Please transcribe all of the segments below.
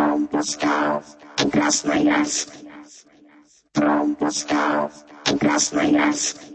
from the stars to gas layers. From the stars to gas layers.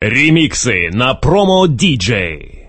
Ремиксы на промо-диджей.